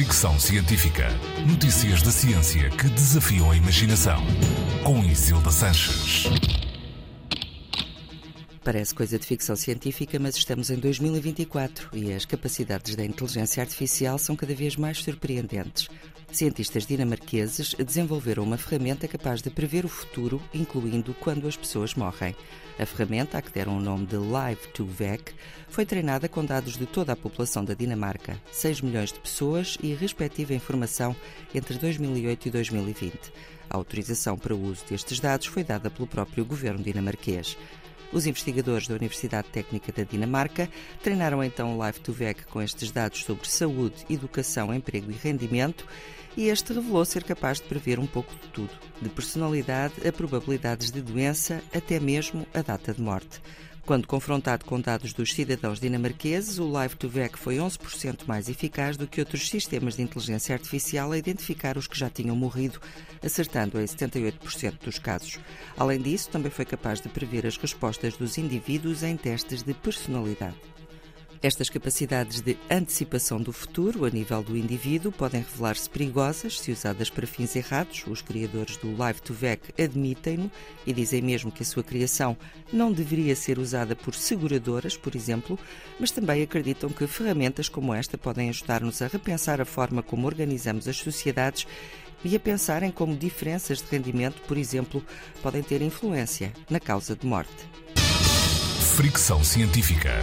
Fricção Científica. Notícias da ciência que desafiam a imaginação. Com Isilda Sanches. Parece coisa de ficção científica, mas estamos em 2024 e as capacidades da inteligência artificial são cada vez mais surpreendentes. Cientistas dinamarqueses desenvolveram uma ferramenta capaz de prever o futuro, incluindo quando as pessoas morrem. A ferramenta, a que deram o nome de Live2Vec, foi treinada com dados de toda a população da Dinamarca, 6 milhões de pessoas e respectiva informação entre 2008 e 2020. A autorização para o uso destes dados foi dada pelo próprio governo dinamarquês. Os investigadores da Universidade Técnica da Dinamarca treinaram então o Live2Vec com estes dados sobre saúde, educação, emprego e rendimento e este revelou ser capaz de prever um pouco de tudo, de personalidade a probabilidades de doença até mesmo a data de morte. Quando confrontado com dados dos cidadãos dinamarqueses, o Live2Vec foi 11% mais eficaz do que outros sistemas de inteligência artificial a identificar os que já tinham morrido, acertando em 78% dos casos. Além disso, também foi capaz de prever as respostas dos indivíduos em testes de personalidade. Estas capacidades de antecipação do futuro a nível do indivíduo podem revelar-se perigosas se usadas para fins errados. Os criadores do Live2Vec admitem-no e dizem mesmo que a sua criação não deveria ser usada por seguradoras, por exemplo, mas também acreditam que ferramentas como esta podem ajudar-nos a repensar a forma como organizamos as sociedades e a pensar em como diferenças de rendimento, por exemplo, podem ter influência na causa de morte. Fricção científica.